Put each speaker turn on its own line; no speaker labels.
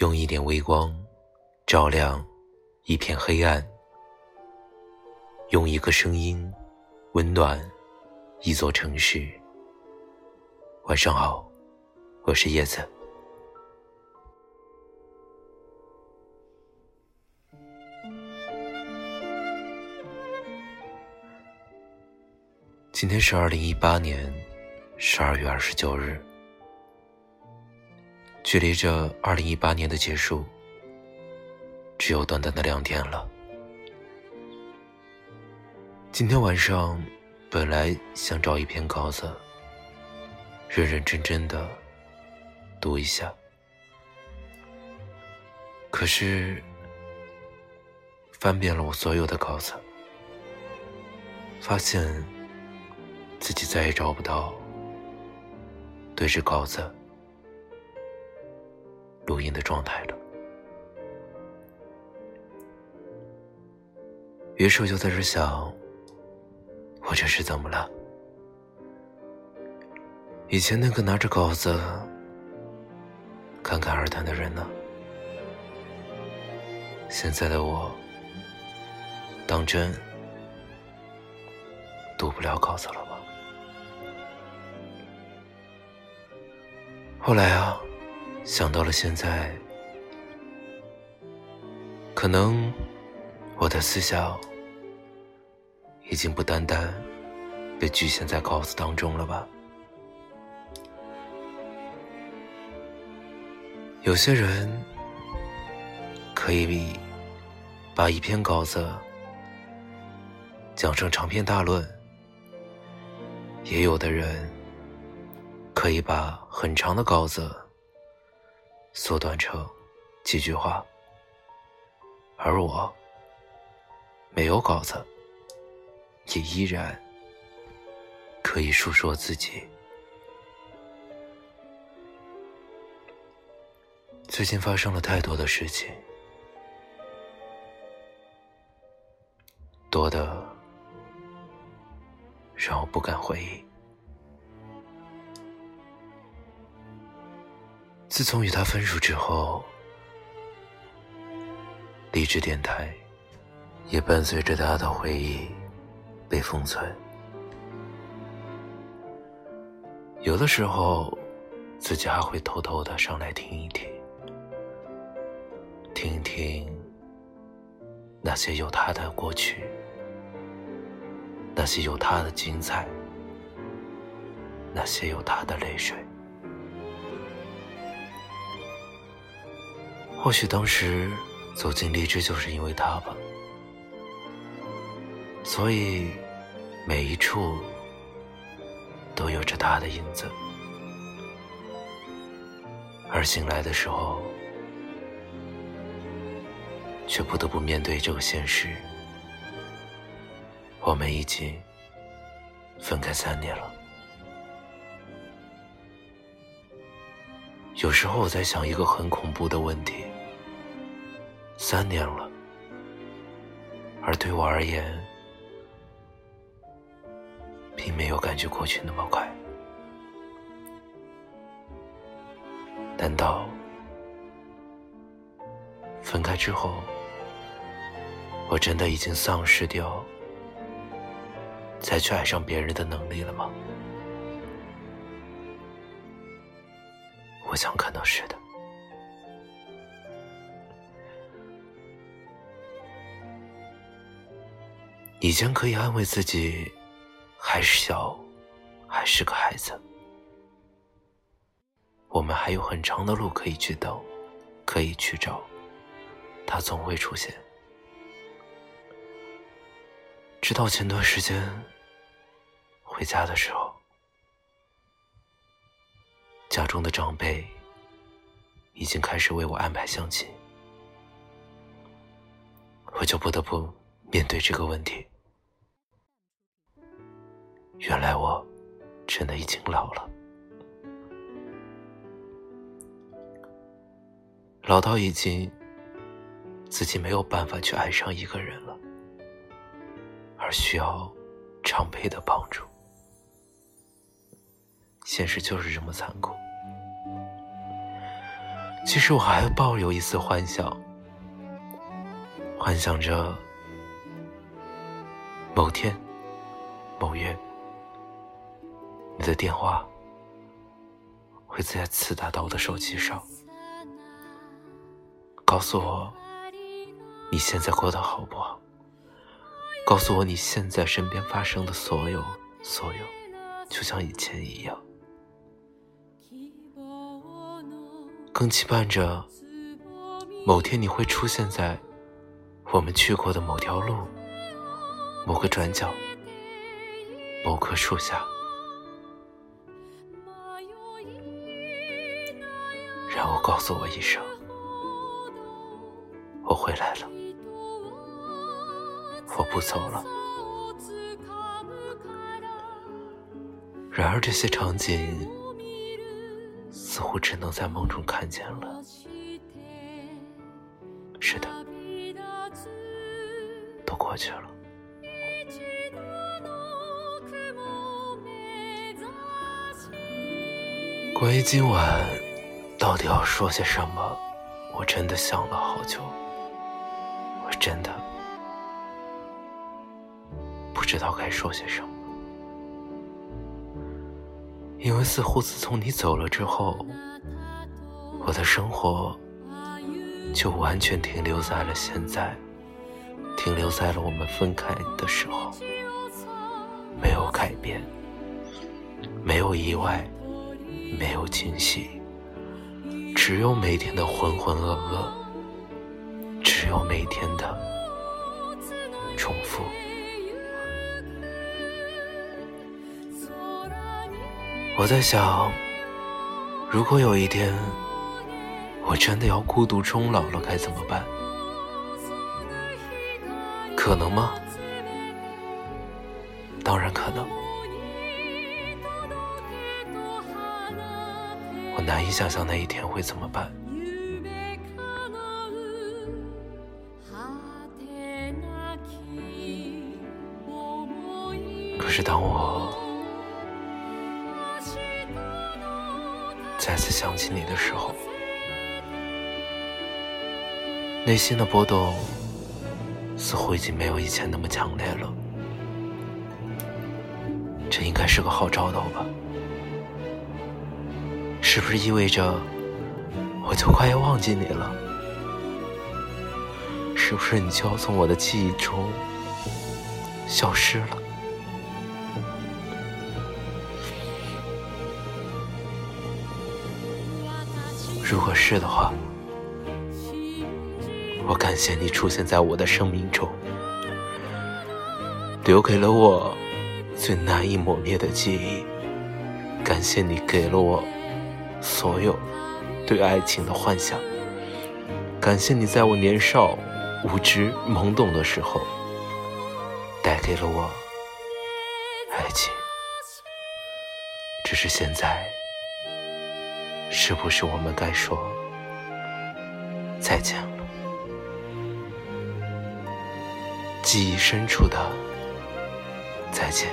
用一点微光照亮一片黑暗，用一个声音温暖一座城市。晚上好，我是叶子。今天是二零一八年十二月二十九日。距离这二零一八年的结束，只有短短的两天了。今天晚上，本来想找一篇稿子，认认真真的读一下，可是翻遍了我所有的稿子，发现自己再也找不到对着稿子。录音的状态了，于是我就在这想，我这是怎么了？以前那个拿着稿子侃侃而谈的人呢？现在的我，当真读不了稿子了吗？后来啊。想到了现在，可能我的思想已经不单单被局限在稿子当中了吧？有些人可以把一篇稿子讲成长篇大论，也有的人可以把很长的稿子。缩短成几句话，而我没有稿子，也依然可以述说自己。最近发生了太多的事情，多的让我不敢回忆。自从与他分手之后，励志电台也伴随着他的回忆被封存。有的时候，自己还会偷偷的上来听一听，听一听那些有他的过去，那些有他的精彩，那些有他的泪水。或许当时走进荔枝就是因为他吧，所以每一处都有着他的影子。而醒来的时候，却不得不面对这个现实：我们已经分开三年了。有时候我在想一个很恐怖的问题。三年了，而对我而言，并没有感觉过去那么快。难道分开之后，我真的已经丧失掉再去爱上别人的能力了吗？我想可能是的。以前可以安慰自己，还是小，还是个孩子，我们还有很长的路可以去等，可以去找，他总会出现。直到前段时间回家的时候，家中的长辈已经开始为我安排相亲，我就不得不面对这个问题。原来我真的已经老了，老到已经自己没有办法去爱上一个人了，而需要长辈的帮助。现实就是这么残酷。其实我还抱有一丝幻想，幻想着某天某月，你的电话会再次打到我的手机上，告诉我你现在过得好不好，告诉我你现在身边发生的所有所有，就像以前一样。更期盼着某天你会出现在我们去过的某条路、某个转角、某棵树下，然后告诉我一声：“我回来了，我不走了。”然而这些场景。似乎只能在梦中看见了。是的，都过去了。关于今晚到底要说些什么，我真的想了好久。我真的不知道该说些什么。因为似乎自从你走了之后，我的生活就完全停留在了现在，停留在了我们分开的时候，没有改变，没有意外，没有惊喜，只有每天的浑浑噩噩，只有每天的重复。我在想，如果有一天我真的要孤独终老了，该怎么办？可能吗？当然可能。我难以想象那一天会怎么办。可是当我……再次想起你的时候，内心的波动似乎已经没有以前那么强烈了。这应该是个好兆头吧？是不是意味着我就快要忘记你了？是不是你就要从我的记忆中消失了？如果是的话，我感谢你出现在我的生命中，留给了我最难以磨灭的记忆。感谢你给了我所有对爱情的幻想。感谢你在我年少无知懵懂的时候，带给了我爱情。只是现在。是不是我们该说再见了？记忆深处的再见。